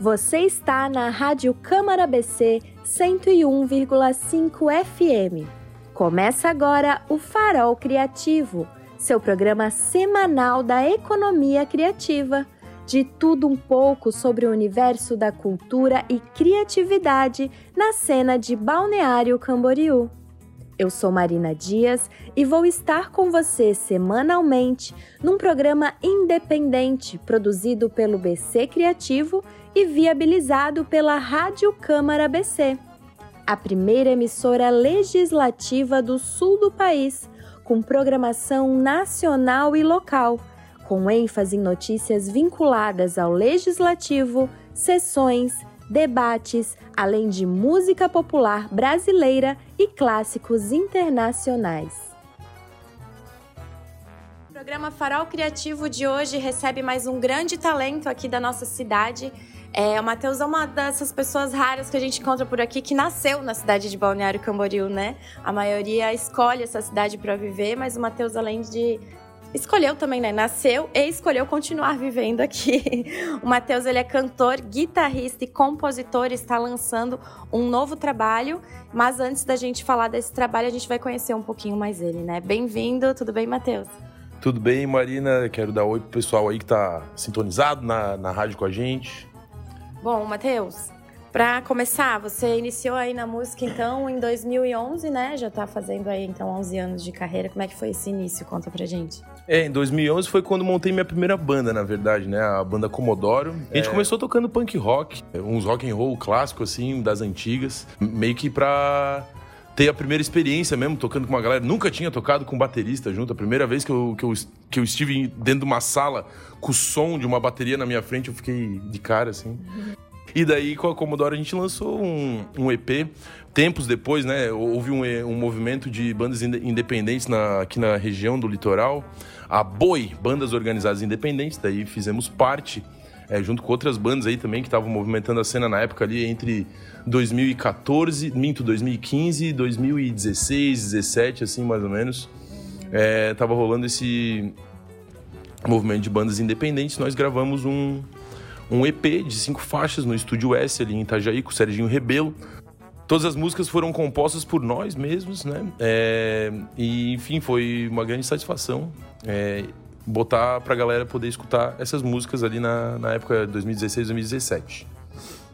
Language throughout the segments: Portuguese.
Você está na Rádio Câmara BC 101,5 FM. Começa agora o Farol Criativo, seu programa semanal da economia criativa. De tudo um pouco sobre o universo da cultura e criatividade na cena de Balneário Camboriú. Eu sou Marina Dias e vou estar com você semanalmente num programa independente produzido pelo BC Criativo e viabilizado pela Rádio Câmara BC, a primeira emissora legislativa do sul do país, com programação nacional e local, com ênfase em notícias vinculadas ao legislativo, sessões, debates, além de música popular brasileira e clássicos internacionais. O programa Farol Criativo de hoje recebe mais um grande talento aqui da nossa cidade. É, o Matheus é uma dessas pessoas raras que a gente encontra por aqui que nasceu na cidade de Balneário Camboriú, né? A maioria escolhe essa cidade para viver, mas o Matheus, além de escolheu também, né? Nasceu e escolheu continuar vivendo aqui. O Matheus, ele é cantor, guitarrista e compositor, está lançando um novo trabalho. Mas antes da gente falar desse trabalho, a gente vai conhecer um pouquinho mais ele, né? Bem-vindo, tudo bem, Matheus? Tudo bem, Marina? Quero dar oi pro pessoal aí que tá sintonizado na, na rádio com a gente. Bom, Matheus, para começar, você iniciou aí na música então em 2011, né? Já tá fazendo aí então 11 anos de carreira. Como é que foi esse início? Conta pra gente. É, em 2011 foi quando montei minha primeira banda, na verdade, né? A banda Comodoro. A gente é... começou tocando punk rock, uns rock and roll clássico assim, das antigas, meio que pra ter a primeira experiência mesmo, tocando com uma galera. Nunca tinha tocado com baterista junto. A primeira vez que eu, que eu, que eu estive dentro de uma sala com o som de uma bateria na minha frente, eu fiquei de cara, assim. E daí, com a Commodore, a gente lançou um, um EP. Tempos depois, né, houve um, um movimento de bandas independentes na, aqui na região do litoral. A BOI, Bandas Organizadas Independentes, daí fizemos parte, é, junto com outras bandas aí também que estavam movimentando a cena na época ali entre 2014, minto, 2015, 2016, 17, assim, mais ou menos. É, tava rolando esse movimento de bandas independentes. Nós gravamos um, um EP de cinco faixas no Estúdio S, ali em Itajaí, com o Serginho Rebelo. Todas as músicas foram compostas por nós mesmos, né? É, e, enfim, foi uma grande satisfação é, botar pra galera poder escutar essas músicas ali na, na época de 2016, 2017.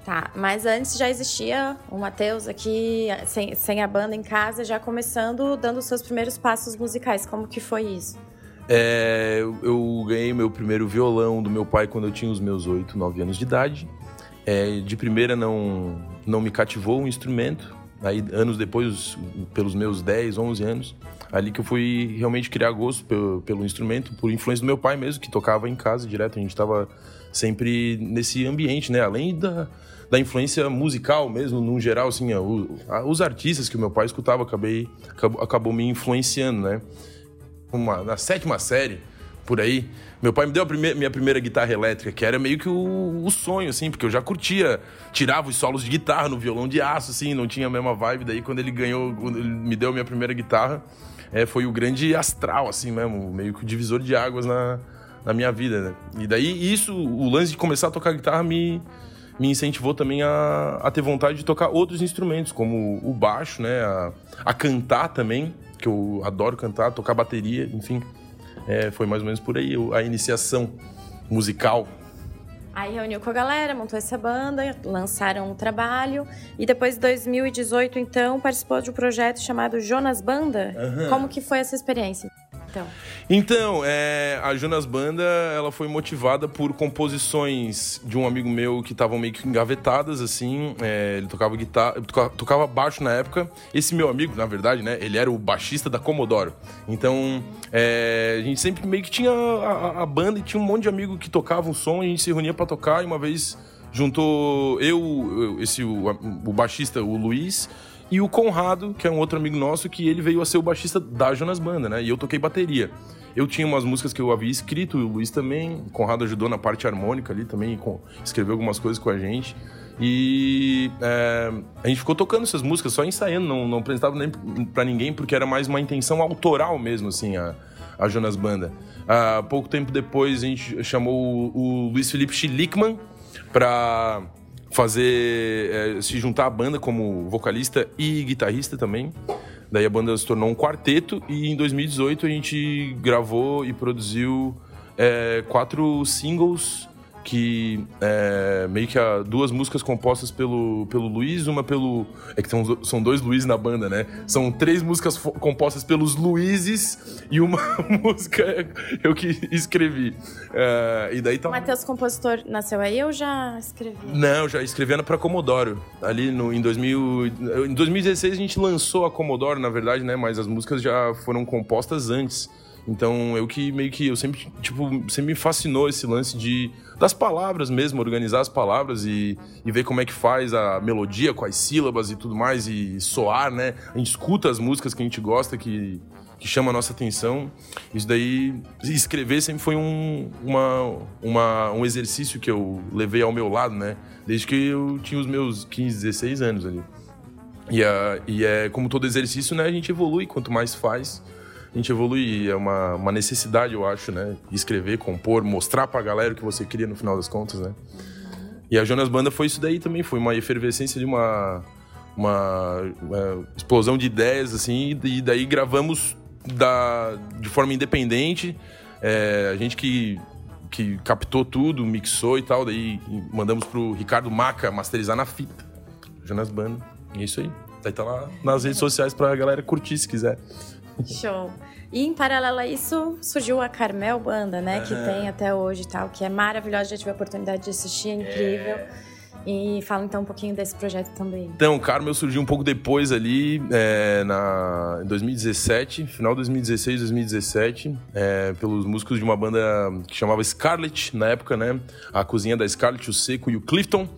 Tá, mas antes já existia o Matheus aqui, sem, sem a banda em casa, já começando, dando os seus primeiros passos musicais. Como que foi isso? É, eu ganhei meu primeiro violão do meu pai quando eu tinha os meus 8, 9 anos de idade. É, de primeira não, não me cativou o instrumento. Aí, anos depois, pelos meus 10, 11 anos, ali que eu fui realmente criar gosto pelo, pelo instrumento, por influência do meu pai mesmo, que tocava em casa direto. A gente estava sempre nesse ambiente, né? Além da, da influência musical mesmo, no geral, assim, os artistas que o meu pai escutava, acabei, acabou, acabou me influenciando, né? uma, na sétima série, por aí, meu pai me deu a primeira, minha primeira guitarra elétrica, que era meio que o, o, sonho, assim, porque eu já curtia, tirava os solos de guitarra no violão de aço, assim, não tinha a mesma vibe. Daí, quando ele ganhou, quando ele me deu a minha primeira guitarra, é, foi o grande astral, assim mesmo, meio que o divisor de águas na, na minha vida, né? E daí, isso, o lance de começar a tocar guitarra me, me incentivou também a, a ter vontade de tocar outros instrumentos, como o baixo, né? A, a cantar também que eu adoro cantar, tocar bateria, enfim. É, foi mais ou menos por aí a iniciação musical. Aí reuniu com a galera, montou essa banda, lançaram um trabalho e depois de 2018, então, participou de um projeto chamado Jonas Banda. Uhum. Como que foi essa experiência? Então? Então, é, a Jonas Banda ela foi motivada por composições de um amigo meu que estavam meio que engavetadas, assim. É, ele tocava guitarra, tocava baixo na época. Esse meu amigo, na verdade, né? Ele era o baixista da Commodore. Então, é, a gente sempre meio que tinha a, a, banda e tinha um monte de amigo que tocava um som, a gente se reunia para tocar e uma vez juntou eu, esse o, o baixista, o Luiz e o Conrado, que é um outro amigo nosso, que ele veio a ser o baixista da Jonas Banda, né? E eu toquei bateria. Eu tinha umas músicas que eu havia escrito, o Luiz também, o Conrado ajudou na parte harmônica ali também, escreveu algumas coisas com a gente. E é, a gente ficou tocando essas músicas, só ensaiando, não, não apresentava nem pra ninguém, porque era mais uma intenção autoral mesmo, assim, a, a Jonas Banda. Há pouco tempo depois a gente chamou o, o Luiz Felipe Schlickman, para fazer é, se juntar à banda como vocalista e guitarrista também. Daí a banda se tornou um quarteto e em 2018 a gente gravou e produziu é, quatro singles que é, meio que há duas músicas compostas pelo, pelo Luiz, uma pelo. É que são, são dois Luiz na banda, né? São três músicas compostas pelos Luizes e uma música eu que escrevi. É, e daí tá. O Matheus Compositor nasceu aí ou já escrevia? Não, já escrevendo para Commodore. Ali no, em, 2000, em 2016 a gente lançou a Commodore, na verdade, né? Mas as músicas já foram compostas antes. Então, eu que meio que eu sempre, tipo, sempre me fascinou esse lance de das palavras mesmo, organizar as palavras e, e ver como é que faz a melodia com as sílabas e tudo mais e soar, né? A gente escuta as músicas que a gente gosta que que chama a nossa atenção. Isso daí, escrever sempre foi um, uma, uma, um exercício que eu levei ao meu lado, né? Desde que eu tinha os meus 15, 16 anos ali. E, a, e é como todo exercício, né? A gente evolui, quanto mais faz, a gente evolui. É uma, uma necessidade, eu acho, né? Escrever, compor, mostrar pra galera o que você queria no final das contas, né? E a Jonas Banda foi isso daí também, foi uma efervescência de uma, uma, uma explosão de ideias, assim, e daí gravamos da, de forma independente. É, a gente que, que captou tudo, mixou e tal, daí mandamos pro Ricardo Maca masterizar na fita. Jonas Banda. É isso aí. Daí tá lá nas redes sociais pra galera curtir se quiser. Show. E em paralelo a isso, surgiu a Carmel Banda, né? Que tem até hoje e tal, que é maravilhosa, já tive a oportunidade de assistir, é incrível. É. E fala então um pouquinho desse projeto também. Então, o Carmel surgiu um pouco depois ali, é, na, em 2017, final de 2016, 2017, é, pelos músicos de uma banda que chamava Scarlet, na época, né? A cozinha da Scarlet, o Seco e o Clifton.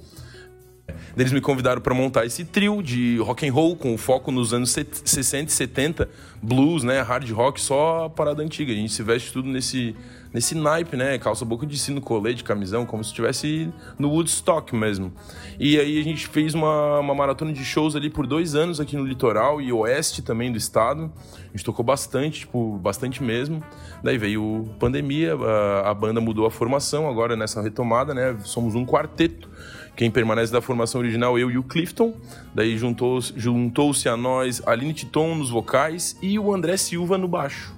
Eles me convidaram para montar esse trio de rock and roll com foco nos anos 60 e 70, blues, né, hard rock, só parada antiga. A gente se veste tudo nesse nesse naipe, né, calça boca de sino, colete, camisão, como se estivesse no Woodstock mesmo. E aí a gente fez uma, uma maratona de shows ali por dois anos aqui no litoral e oeste também do estado. A gente tocou bastante, tipo, bastante mesmo. Daí veio pandemia, a, a banda mudou a formação agora nessa retomada, né? Somos um quarteto quem permanece da formação original, eu e o Clifton. Daí juntou-se juntou a nós Aline Titon nos vocais e o André Silva no baixo.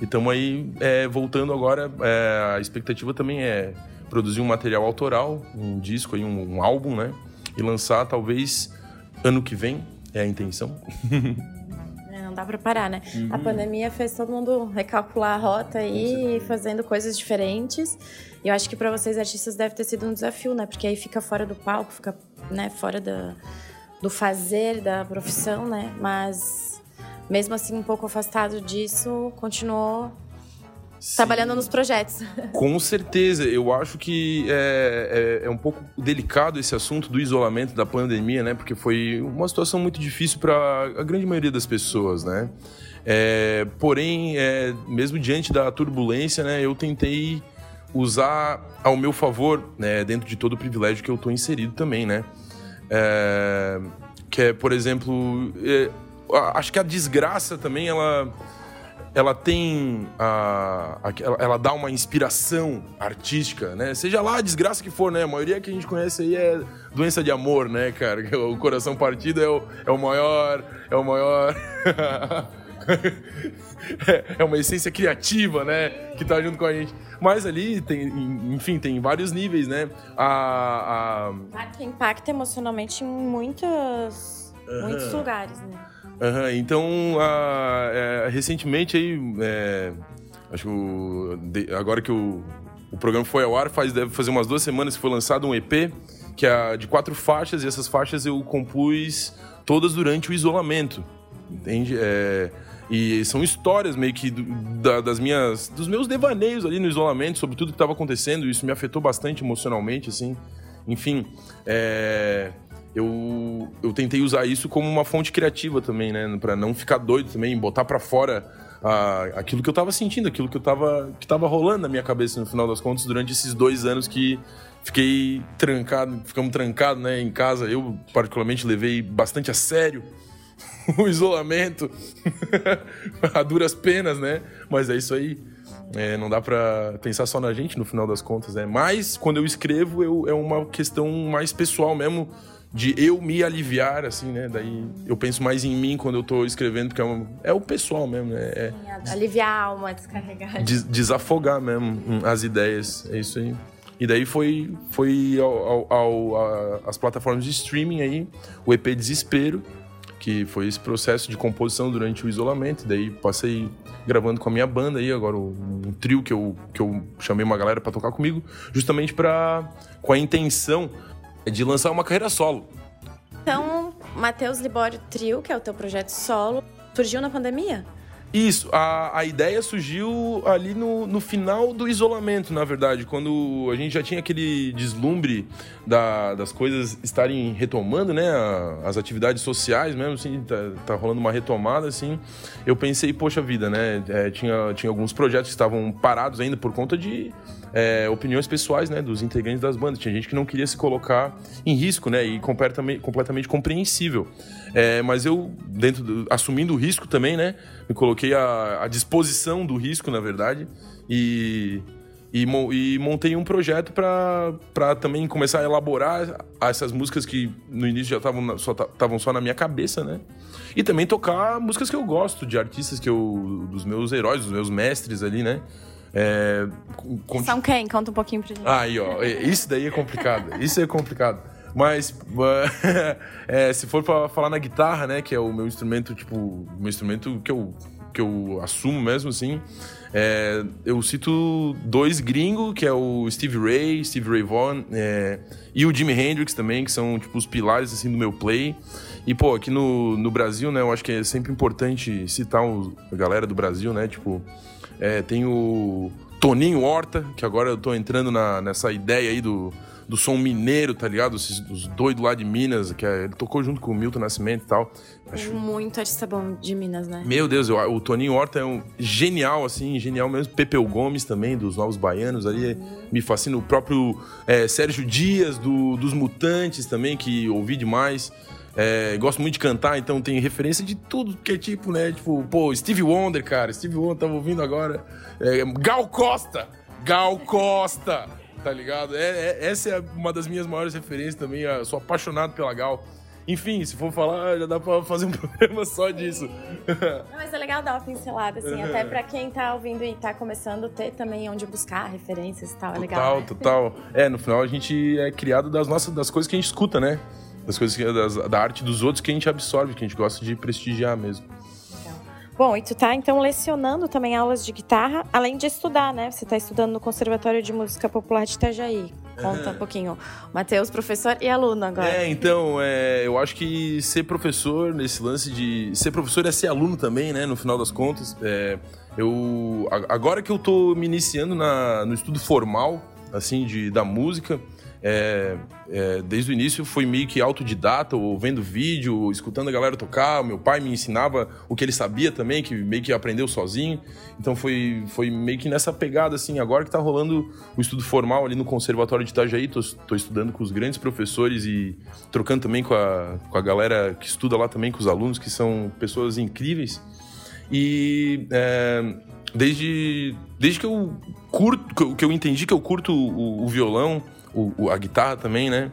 E estamos aí é, voltando agora. É, a expectativa também é produzir um material autoral, um disco, aí, um, um álbum, né? E lançar talvez ano que vem, é a intenção. É, dá para parar, né? Uhum. A pandemia fez todo mundo recalcular a rota e fazendo coisas diferentes. E eu acho que para vocês artistas deve ter sido um desafio, né? Porque aí fica fora do palco, fica né, fora da, do fazer, da profissão, né? Mas mesmo assim, um pouco afastado disso, continuou Sim. trabalhando nos projetos. Com certeza, eu acho que é, é, é, um pouco delicado esse assunto do isolamento, da pandemia, né? Porque foi uma situação muito difícil para a grande maioria das pessoas, né? É, porém, é, mesmo diante da turbulência, né? Eu tentei usar ao meu favor, né, dentro de todo o privilégio que eu estou inserido também, né? É, que é, por exemplo, é, acho que a desgraça também, ela, ela tem a, a ela, ela, dá uma inspiração artística, né? Seja lá a desgraça que for, né? A maioria que a gente conhece aí é doença de amor, né, cara? O coração partido é o, é o maior, é o maior é uma essência criativa, né? Que tá junto com a gente. Mas ali tem, enfim, tem vários níveis, né? A, a... Impacta emocionalmente em muitos, uhum. muitos lugares, né? Uhum. Então, a, é, recentemente aí, é, acho que agora que o, o programa foi ao ar, faz, deve fazer umas duas semanas que foi lançado um EP que é de quatro faixas, e essas faixas eu compus todas durante o isolamento, entende? É, e são histórias meio que da, das minhas, dos meus devaneios ali no isolamento sobre tudo que estava acontecendo. Isso me afetou bastante emocionalmente, assim. Enfim, é, eu, eu tentei usar isso como uma fonte criativa também, né? Para não ficar doido também, botar para fora a, aquilo que eu estava sentindo, aquilo que eu tava, que tava rolando na minha cabeça no final das contas durante esses dois anos que fiquei trancado, ficamos trancados né, em casa. Eu, particularmente, levei bastante a sério o isolamento a duras penas, né? Mas é isso aí. É, não dá para pensar só na gente no final das contas, né? Mas quando eu escrevo, eu, é uma questão mais pessoal mesmo de eu me aliviar, assim, né? Daí eu penso mais em mim quando eu tô escrevendo, porque é, um, é o pessoal mesmo, né? É, aliviar a alma, descarregar. Des, desafogar mesmo hum, as ideias, é isso aí. E daí foi, foi ao, ao, ao, as plataformas de streaming aí, o EP Desespero, que foi esse processo de composição durante o isolamento. Daí passei gravando com a minha banda aí, agora um trio que eu, que eu chamei uma galera para tocar comigo, justamente para com a intenção de lançar uma carreira solo. Então, Matheus Libório Trio, que é o teu projeto solo, surgiu na pandemia? Isso, a, a ideia surgiu ali no, no final do isolamento, na verdade, quando a gente já tinha aquele deslumbre da, das coisas estarem retomando, né? As atividades sociais mesmo, assim, tá, tá rolando uma retomada, assim. Eu pensei, poxa vida, né? É, tinha, tinha alguns projetos que estavam parados ainda por conta de é, opiniões pessoais, né? Dos integrantes das bandas. Tinha gente que não queria se colocar em risco, né? E completamente, completamente compreensível. É, mas eu, dentro do, assumindo o risco também, né? Me coloquei à, à disposição do risco, na verdade. E e, e, montei um projeto para também começar a elaborar essas músicas que no início já estavam só, só na minha cabeça, né? E também tocar músicas que eu gosto, de artistas que eu. dos meus heróis, dos meus mestres ali, né? É, São quem? Conta um pouquinho pra gente. Aí, ó, isso daí é complicado. Isso é complicado. Mas é, se for para falar na guitarra, né, que é o meu instrumento, tipo, meu instrumento que eu, que eu assumo mesmo, assim, é, eu cito dois gringos, que é o Steve Ray, Steve Ray Vaughan, é, e o Jimi Hendrix também, que são, tipo, os pilares, assim, do meu play. E, pô, aqui no, no Brasil, né, eu acho que é sempre importante citar os, a galera do Brasil, né, tipo, é, tem o Toninho Horta, que agora eu tô entrando na, nessa ideia aí do do som mineiro, tá ligado? Os, os doidos lá de Minas, que é, ele tocou junto com o Milton Nascimento e tal. Acho... Muito artista bom de Minas, né? Meu Deus, eu, o Toninho Horta é um genial, assim, genial mesmo. Pepeu Gomes também, dos Novos Baianos ali, uhum. me fascina. O próprio é, Sérgio Dias, do, dos Mutantes também, que ouvi demais. É, gosto muito de cantar, então tem referência de tudo que é tipo, né? Tipo, pô, Steve Wonder, cara. Steve Wonder, tava ouvindo agora. É, Gal Costa! Gal Costa! tá ligado? É, é, essa é uma das minhas maiores referências também. Eu sou apaixonado pela Gal. Enfim, se for falar, já dá pra fazer um programa só disso. Não, mas é legal dar uma pincelada, assim, até pra quem tá ouvindo e tá começando, ter também onde buscar referências e tal, é legal. Total, né? total. É, no final a gente é criado das nossas, das coisas que a gente escuta, né? Das coisas que, das, da arte dos outros que a gente absorve, que a gente gosta de prestigiar mesmo. Bom, e tu tá então lecionando também aulas de guitarra, além de estudar, né? Você tá estudando no Conservatório de Música Popular de Itajaí. Conta um pouquinho. Matheus, professor e aluno agora. É, então, é, eu acho que ser professor, nesse lance de. Ser professor é ser aluno também, né? No final das contas. É, eu. Agora que eu tô me iniciando na, no estudo formal, assim, de, da música é, é, desde o início foi meio que autodidata, ou vendo vídeo, escutando a galera tocar. Meu pai me ensinava o que ele sabia também, que meio que aprendeu sozinho. Então foi, foi meio que nessa pegada, assim. Agora que tá rolando o estudo formal ali no Conservatório de Itajaí, tô, tô estudando com os grandes professores e trocando também com a, com a galera que estuda lá também, com os alunos, que são pessoas incríveis. E é, desde, desde que eu curto, que eu entendi que eu curto o, o violão o, o, a guitarra também, né?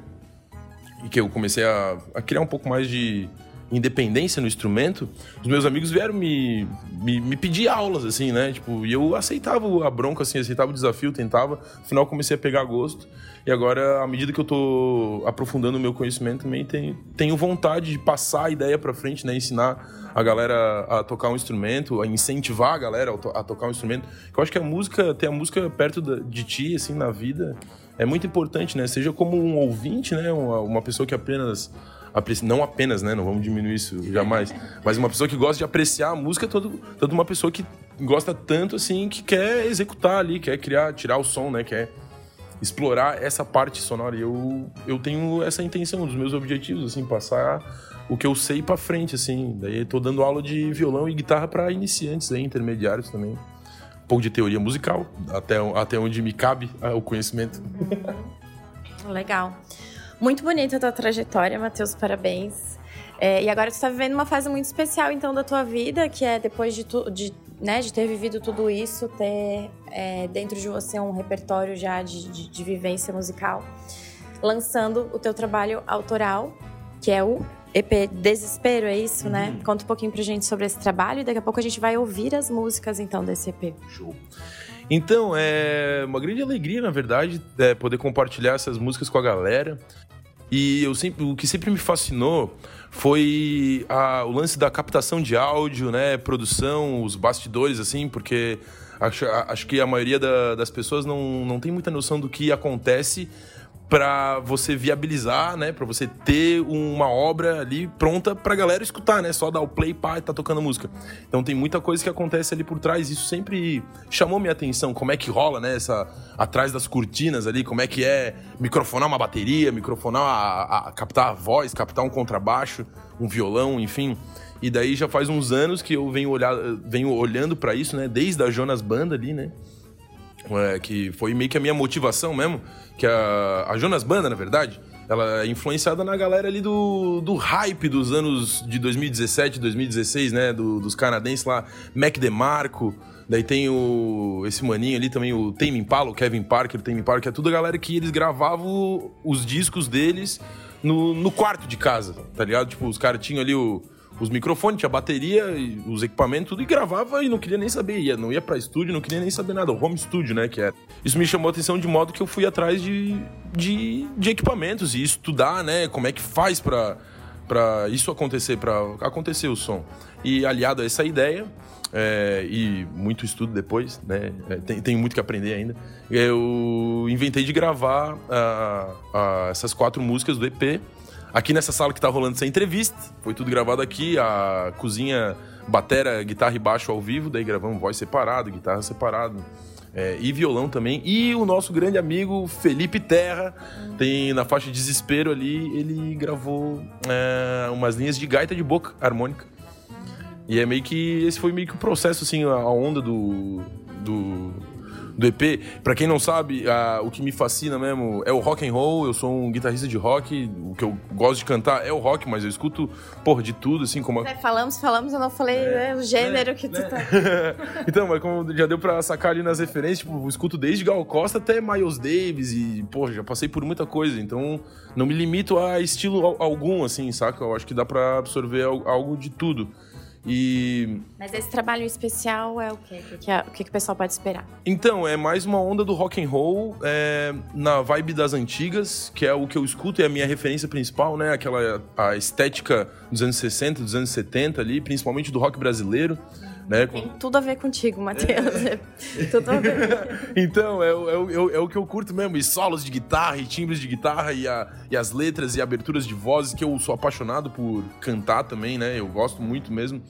E que eu comecei a, a, criar um pouco mais de independência no instrumento, os meus amigos vieram me, me, me, pedir aulas, assim, né? Tipo, e eu aceitava a bronca, assim, aceitava o desafio, tentava. No final comecei a pegar gosto. E agora, à medida que eu tô aprofundando o meu conhecimento, também tenho, tenho vontade de passar a ideia para frente, né? Ensinar a galera a tocar um instrumento, a incentivar a galera a, to a tocar um instrumento. Eu acho que a música, ter a música perto de ti, assim, na vida é muito importante, né? Seja como um ouvinte, né? Uma, uma pessoa que apenas não apenas, né? Não vamos diminuir isso jamais. Mas uma pessoa que gosta de apreciar a música, todo, toda uma pessoa que gosta tanto assim que quer executar ali, quer criar, tirar o som, né? Quer explorar essa parte sonora. E eu, eu tenho essa intenção, um dos meus objetivos, assim, passar o que eu sei para frente, assim. Daí tô dando aula de violão e guitarra para iniciantes, aí, intermediários também pouco de teoria musical, até, até onde me cabe ah, o conhecimento. Legal. Muito bonita a tua trajetória, Matheus, parabéns. É, e agora tu está vivendo uma fase muito especial, então, da tua vida, que é depois de, tu, de né, de ter vivido tudo isso, ter é, dentro de você um repertório já de, de, de vivência musical, lançando o teu trabalho autoral, que é o EP Desespero, é isso, né? uhum. né? Conta um pouquinho pra gente sobre esse trabalho e daqui a pouco a gente vai ouvir as músicas então desse EP. Show. Então, é uma grande alegria, na verdade, é poder compartilhar essas músicas com a galera. E eu sempre, o que sempre me fascinou foi a, o lance da captação de áudio, né, produção, os bastidores, assim, porque acho, acho que a maioria da, das pessoas não, não tem muita noção do que acontece para você viabilizar, né, para você ter uma obra ali pronta pra galera escutar, né, só dar o play pá e tá tocando música. Então tem muita coisa que acontece ali por trás, isso sempre chamou minha atenção, como é que rola, né, essa atrás das cortinas ali, como é que é microfonar uma bateria, microfonar a, a captar a voz, captar um contrabaixo, um violão, enfim. E daí já faz uns anos que eu venho olhar, venho olhando para isso, né, desde a Jonas Banda ali, né? Que foi meio que a minha motivação mesmo, que a, a Jonas Banda, na verdade, ela é influenciada na galera ali do, do hype dos anos de 2017, 2016, né? Do, dos canadenses lá, Mac DeMarco. Daí tem o, esse maninho ali também, o Tame Impala, o Kevin Parker, o Tame que é tudo a galera que eles gravavam os discos deles no, no quarto de casa, tá ligado? Tipo, os caras tinham ali o, os microfones, tinha bateria, os equipamentos, tudo, e gravava e não queria nem saber. Ia, não ia pra estúdio, não queria nem saber nada. O home studio, né, que era. Isso me chamou a atenção de modo que eu fui atrás de, de, de equipamentos e estudar, né, como é que faz pra, pra isso acontecer, pra acontecer o som. E aliado a essa ideia, é, e muito estudo depois, né? É, tem, tem, muito que aprender ainda. Eu inventei de gravar uh, uh, essas quatro músicas do EP Aqui nessa sala que tá rolando essa entrevista, foi tudo gravado aqui, a cozinha, batera, guitarra e baixo ao vivo, daí gravamos voz separado, guitarra separado. É, e violão também. E o nosso grande amigo Felipe Terra, tem na faixa Desespero ali, ele gravou é, umas linhas de gaita de boca harmônica. E é meio que. Esse foi meio que o processo, assim, a onda do, do, do EP. Para quem não sabe, a, o que me fascina mesmo é o rock and roll. Eu sou um guitarrista de rock. O que eu gosto de cantar é o rock, mas eu escuto, porra, de tudo, assim, como... É, falamos, falamos, eu não falei é, né, o gênero é, que tu tá... então, mas como já deu pra sacar ali nas referências, tipo, eu escuto desde Gal Costa até Miles Davis e, porra, já passei por muita coisa. Então, não me limito a estilo algum, assim, saca? Eu acho que dá pra absorver algo de tudo. E... Mas esse trabalho especial é o quê? O que, o que, o pessoal pode esperar? Então, é mais uma onda do rock and roll é, na vibe das antigas, que é o que eu escuto, é a minha referência principal, né? Aquela a estética dos anos 60, dos anos 70 ali, principalmente do rock brasileiro. Né? Tem tudo a ver contigo, Matheus. É. tudo a ver. então, é, é, é, é, o que eu curto mesmo. E solos de guitarra, e timbres de guitarra, e, a, e as letras e aberturas de vozes, que eu sou apaixonado por cantar também, né? Eu gosto muito mesmo.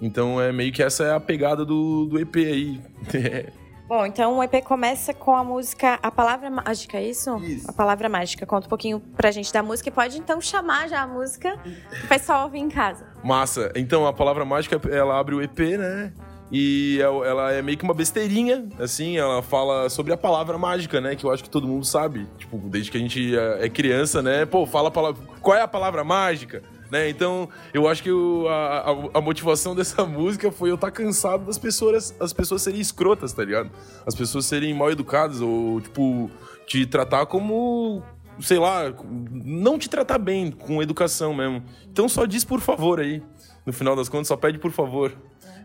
Então, é meio que essa é a pegada do, do EP aí. Bom, então o EP começa com a música A Palavra Mágica, é isso? Isso. A Palavra Mágica. Conta um pouquinho pra gente da música e pode então chamar já a música o pessoal ouvir em casa. Massa. Então a Palavra Mágica, ela abre o EP, né? E é ela é meio que uma besteirinha, assim, ela fala sobre a palavra mágica, né? Que eu acho que todo mundo sabe. Tipo, desde que a gente é, é criança, né? Pô, fala a palavra. Qual é a palavra mágica? Né? Então, eu acho que o, a, a, motivação dessa música foi eu estar tá cansado das pessoas, as pessoas serem escrotas, tá ligado? As pessoas serem mal educadas ou, tipo, te tratar como, sei lá, não te tratar bem, com educação mesmo. Então, só diz por favor aí. No final das contas, só pede por favor.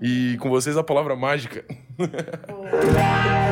E com vocês a palavra mágica.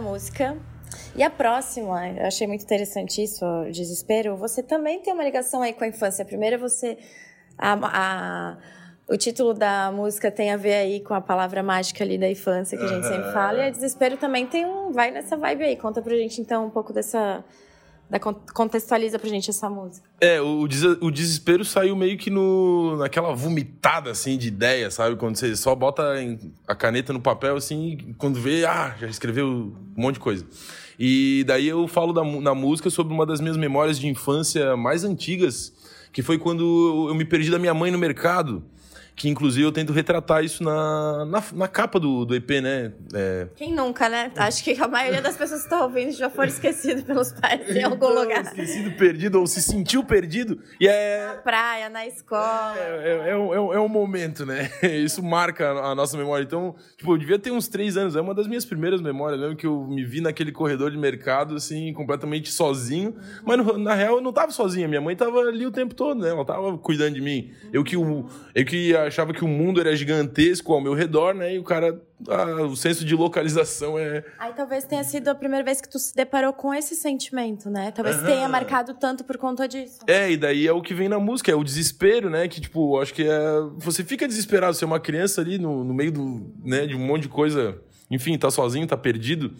música. E a próxima, eu achei muito interessante isso, desespero. Você também tem uma ligação aí com a infância. Primeiro, você. A, a, o título da música tem a ver aí com a palavra mágica ali da infância que a gente sempre fala. E a desespero também tem um. Vai nessa vibe aí. Conta pra gente então um pouco dessa da, contextualiza pra gente essa música. É, o, o desespero saiu meio que no, naquela vomitada, assim, de ideia, sabe? Quando você só bota a caneta no papel, assim, quando vê, ah, já escreveu um monte de coisa. E daí eu falo da, na música sobre uma das minhas memórias de infância mais antigas, que foi quando eu me perdi da minha mãe no mercado que inclusive eu tento retratar isso na, na, na capa do, do EP, né? É... Quem nunca, né? Acho que a maioria das pessoas que estão ouvindo já foram esquecidos pelos pais em algum então, lugar. Esquecido, perdido, ou se sentiu perdido. E é... Na praia, na escola. É, é, é, um, é um momento, né? Isso marca a nossa memória. Então, tipo, eu devia ter uns três anos. É uma das minhas primeiras memórias. Lembro que eu me vi naquele corredor de mercado, assim, completamente sozinho. Mas, na real, eu não tava sozinha. Minha mãe tava ali o tempo todo, né? Ela tava cuidando de mim. Eu que, eu que achava que o mundo era gigantesco ao meu redor, né? E o cara, ah, o senso de localização é. Aí talvez tenha sido a primeira vez que tu se deparou com esse sentimento, né? Talvez tenha marcado tanto por conta disso. É, e daí é o que vem na música, é o desespero, né? Que, tipo, acho que é. Você fica desesperado, você é uma criança ali no, no meio do, né, de um monte de coisa. Enfim, tá sozinho, tá perdido.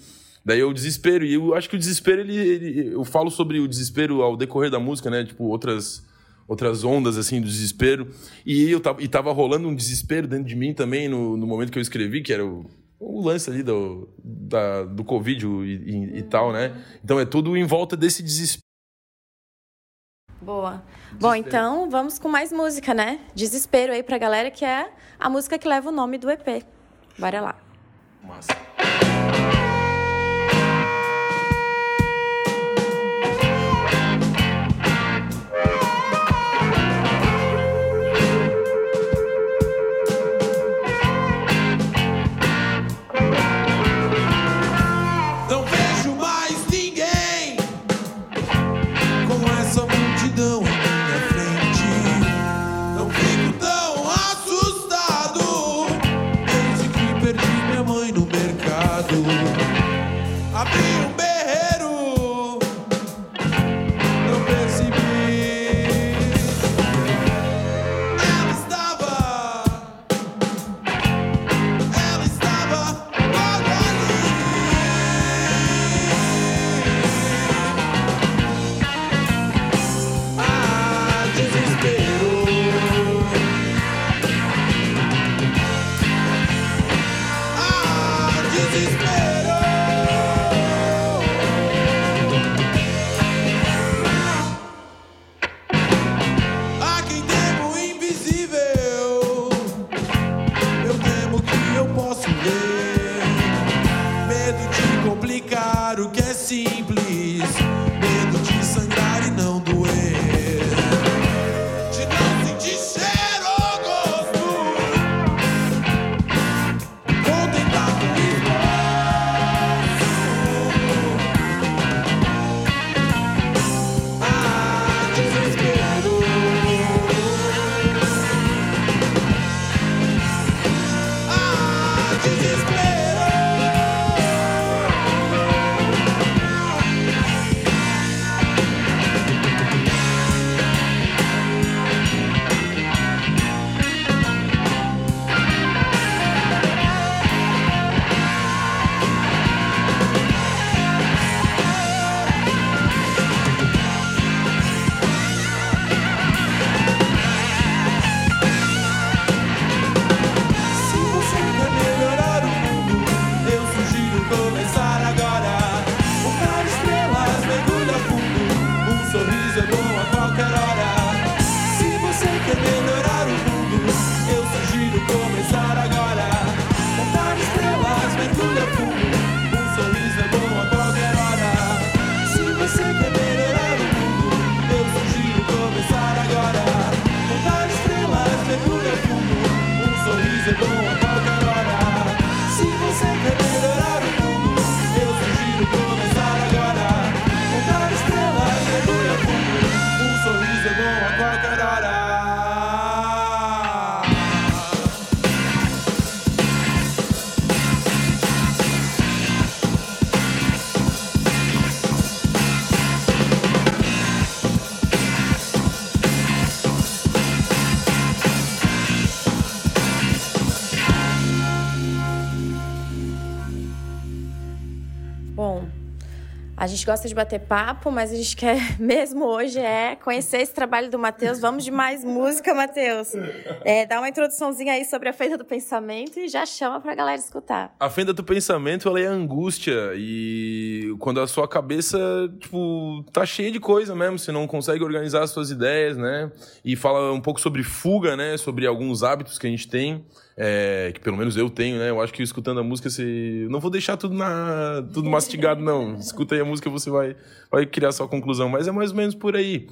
Daí é o desespero. E eu acho que o desespero, ele, ele, eu falo sobre o desespero ao decorrer da música, né? Tipo, outras outras ondas assim do desespero e eu tava, e tava rolando um desespero dentro de mim também no, no momento que eu escrevi que era o, o lance ali do, da, do Covid e, e, e, tal, né? Então é tudo em volta desse desespero. Boa. Desespero. Bom, então vamos com mais música, né? Desespero aí pra galera, que é a música que leva o nome do EP. Bora lá. Massa. Gente gosta de bater papo, mas a gente quer mesmo hoje é conhecer esse trabalho do Matheus. Vamos de mais música, Matheus. É, dá uma introduçãozinha aí sobre a Fenda do Pensamento e já chama pra galera escutar. A Fenda do Pensamento, ela é angústia e quando a sua cabeça, tipo, tá cheia de coisa mesmo, você não consegue organizar as suas ideias, né? E fala um pouco sobre fuga, né? Sobre alguns hábitos que a gente tem é, que pelo menos eu tenho, né? Eu acho que escutando a música você. Não vou deixar tudo, na, tudo mastigado, não. Escuta aí a música, você vai, vai criar sua conclusão. Mas é mais ou menos por aí.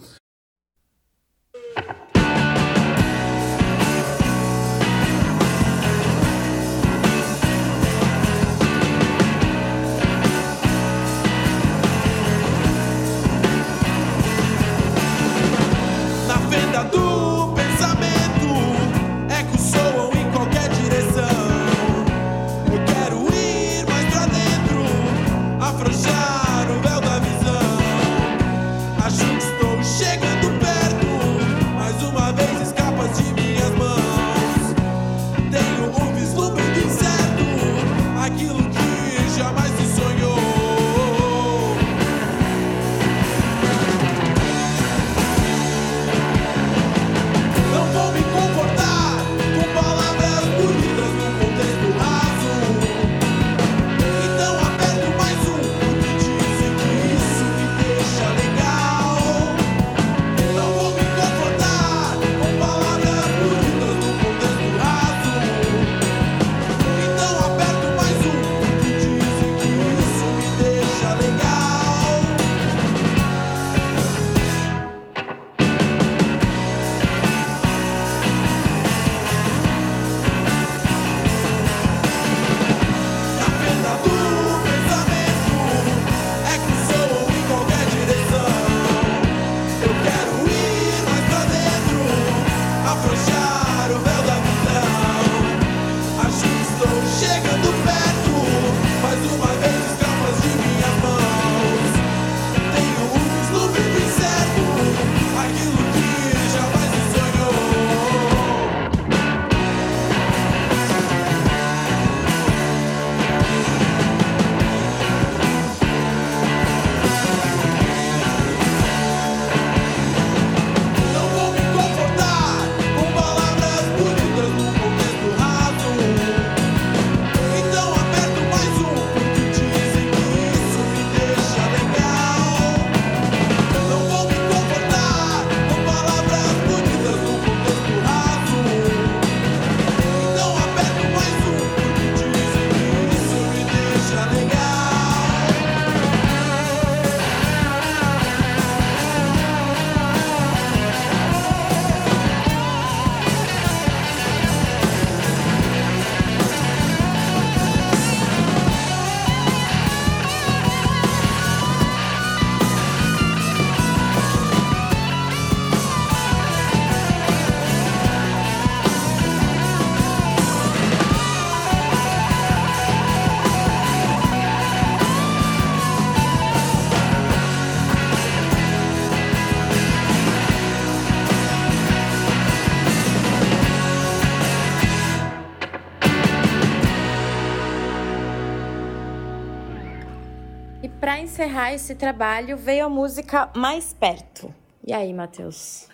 Encerrar esse trabalho, veio a música Mais Perto. E aí, Matheus?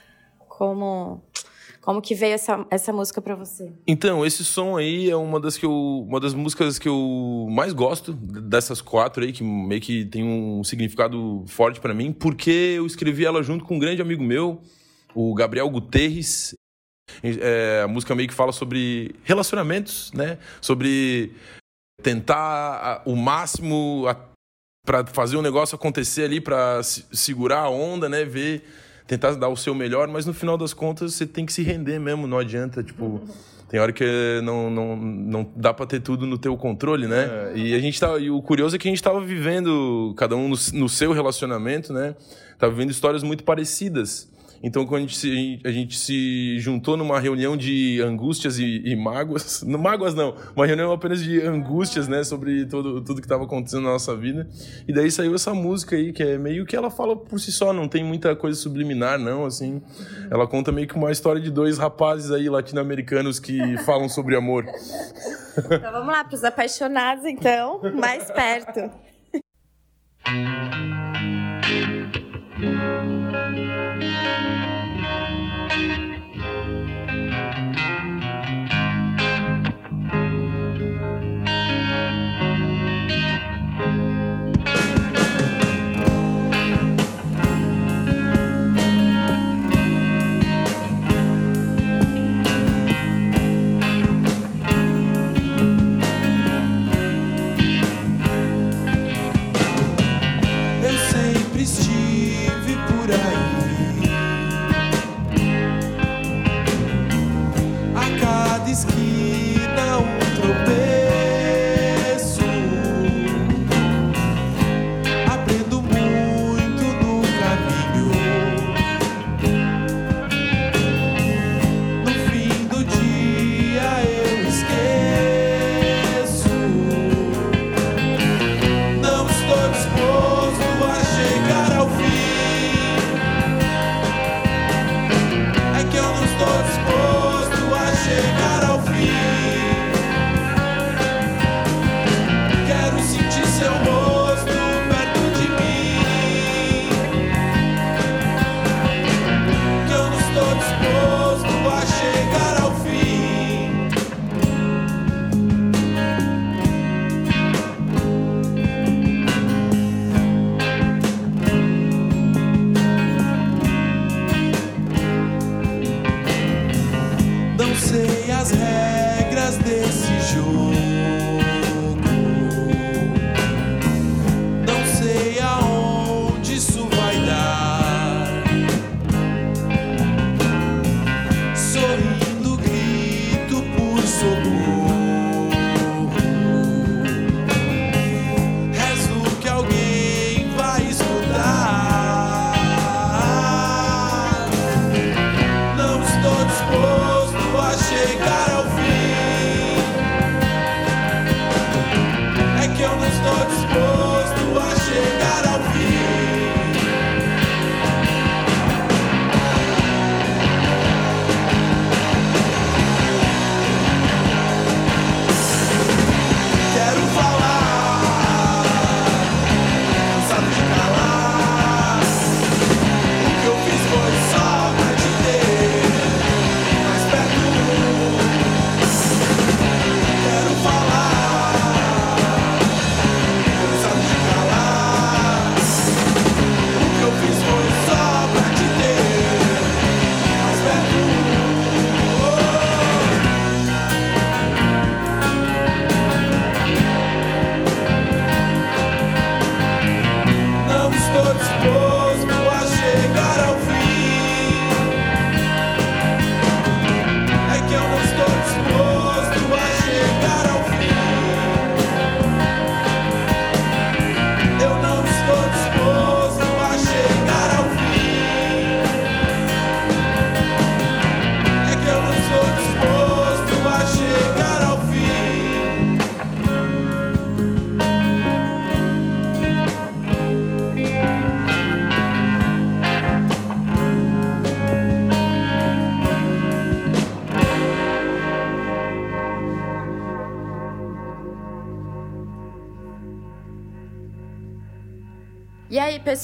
Como como que veio essa, essa música para você? Então, esse som aí é uma das que eu, uma das músicas que eu mais gosto dessas quatro aí que meio que tem um significado forte para mim, porque eu escrevi ela junto com um grande amigo meu, o Gabriel Guterres. É, a música meio que fala sobre relacionamentos, né? Sobre tentar o máximo para fazer um negócio acontecer ali, para segurar a onda, né? Ver tentar dar o seu melhor, mas no final das contas você tem que se render mesmo, não adianta, tipo, tem hora que não, não, não dá para ter tudo no teu controle, né? É. E a gente tá, e o curioso é que a gente tava vivendo cada um no, no seu relacionamento, né? Tava vivendo histórias muito parecidas. Então, quando a gente se, a gente se juntou numa reunião de angústias e, e mágoas, não, mágoas não, uma reunião apenas de angústias, né, sobre todo, tudo que estava acontecendo na nossa vida. E daí saiu essa música aí, que é meio que ela fala por si só, não tem muita coisa subliminar, não, assim. Ela conta meio que uma história de dois rapazes aí latino-americanos que falam sobre amor. Então vamos lá, para os apaixonados, então, mais perto.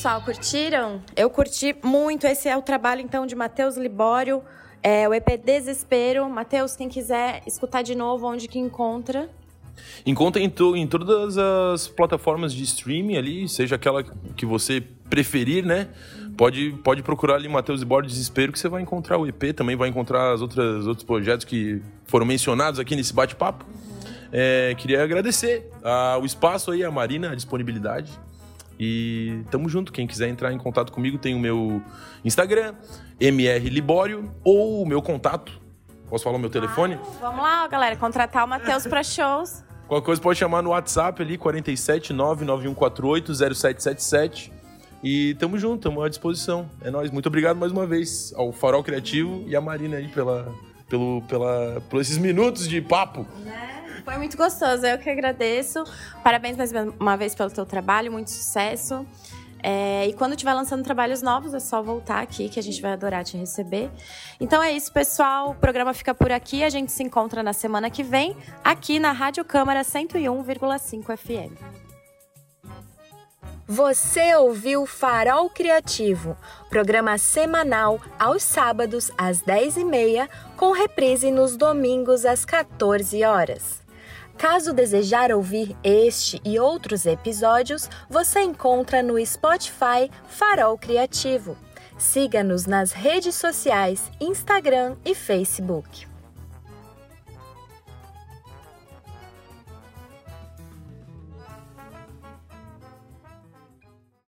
pessoal, curtiram? Eu curti muito. Esse é o trabalho, então, de Matheus Libório, é, o EP Desespero. Matheus, quem quiser escutar de novo, onde que encontra? Encontra em, to, em todas as plataformas de streaming ali, seja aquela que você preferir, né? Pode, pode procurar ali Matheus Libório Desespero, que você vai encontrar o EP, também vai encontrar as outras outros projetos que foram mencionados aqui nesse bate-papo. É, queria agradecer a, o espaço aí, a Marina, a disponibilidade. E tamo junto. Quem quiser entrar em contato comigo, tem o meu Instagram, MR Libório, ou o meu contato. Posso falar o meu telefone? Ah, vamos lá, galera, contratar o Matheus para shows. Qualquer coisa pode chamar no WhatsApp ali, 47 99148 0777. E tamo junto, tamo à disposição. É nóis. Muito obrigado mais uma vez ao Farol Criativo e à Marina aí pela, pelo, pela, por esses minutos de papo. Né? Foi muito gostoso, eu que agradeço. Parabéns mais uma vez pelo teu trabalho, muito sucesso. É, e quando estiver lançando trabalhos novos, é só voltar aqui que a gente vai adorar te receber. Então é isso, pessoal. O programa fica por aqui. A gente se encontra na semana que vem, aqui na Rádio Câmara 101,5 FM. Você ouviu Farol Criativo, programa semanal aos sábados às 10h30, com reprise nos domingos às 14 horas. Caso desejar ouvir este e outros episódios, você encontra no Spotify Farol Criativo. Siga-nos nas redes sociais, Instagram e Facebook.